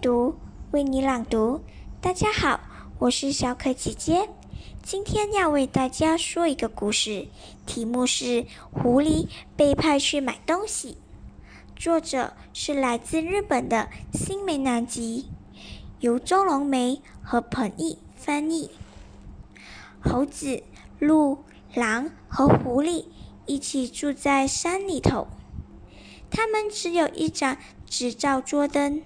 读为你朗读。大家好，我是小可姐姐，今天要为大家说一个故事，题目是《狐狸被派去买东西》。作者是来自日本的新美南吉，由周龙梅和彭毅翻译。猴子、鹿、狼和狐狸一起住在山里头。他们只有一盏纸罩桌灯，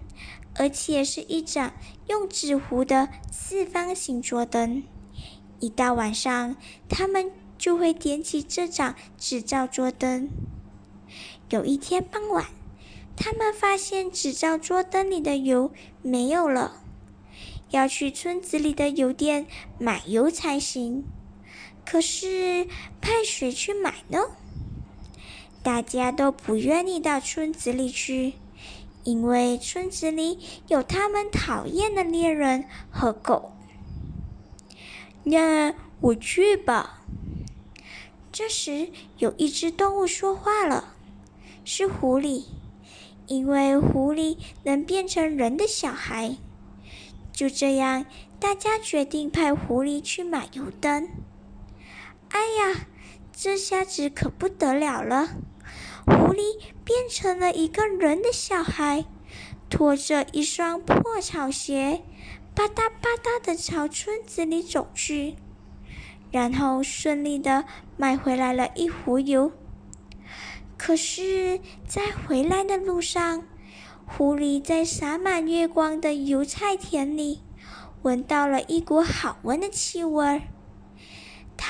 而且是一盏用纸糊的四方形桌灯。一到晚上，他们就会点起这盏纸罩桌灯。有一天傍晚，他们发现纸罩桌灯里的油没有了，要去村子里的油店买油才行。可是派谁去买呢？大家都不愿意到村子里去，因为村子里有他们讨厌的猎人和狗。那我去吧。这时，有一只动物说话了，是狐狸，因为狐狸能变成人的小孩。就这样，大家决定派狐狸去买油灯。哎呀，这下子可不得了了！狐狸变成了一个人的小孩，拖着一双破草鞋，吧嗒吧嗒的朝村子里走去，然后顺利的买回来了一壶油。可是，在回来的路上，狐狸在洒满月光的油菜田里，闻到了一股好闻的气味儿。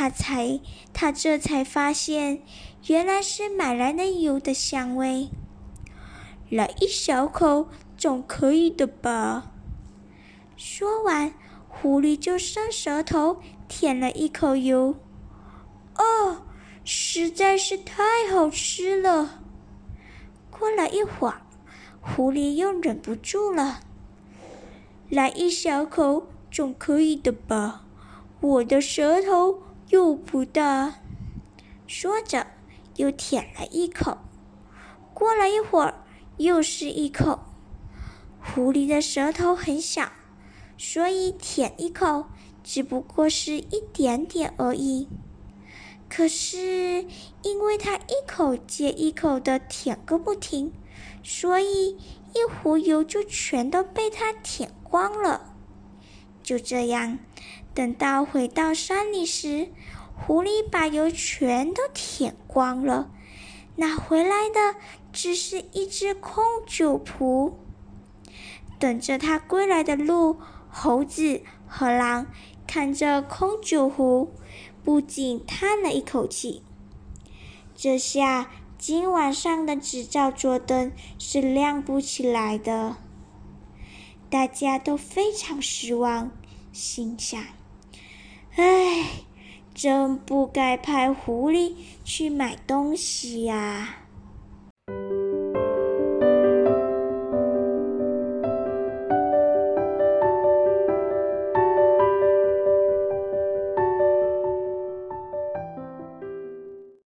他才，他这才发现，原来是买来的油的香味。来一小口总可以的吧？说完，狐狸就伸舌头舔了一口油。哦，实在是太好吃了！过了一会儿，狐狸又忍不住了。来一小口总可以的吧？我的舌头。又不大，说着又舔了一口。过了一会儿，又是一口。狐狸的舌头很小，所以舔一口只不过是一点点而已。可是，因为它一口接一口的舔个不停，所以一壶油就全都被它舔光了。就这样。等到回到山里时，狐狸把油全都舔光了，拿回来的只是一只空酒壶。等着他归来的鹿、猴子和狼看着空酒壶，不禁叹了一口气。这下今晚上的纸罩桌灯是亮不起来的。大家都非常失望，心想。唉，真不该派狐狸去买东西呀。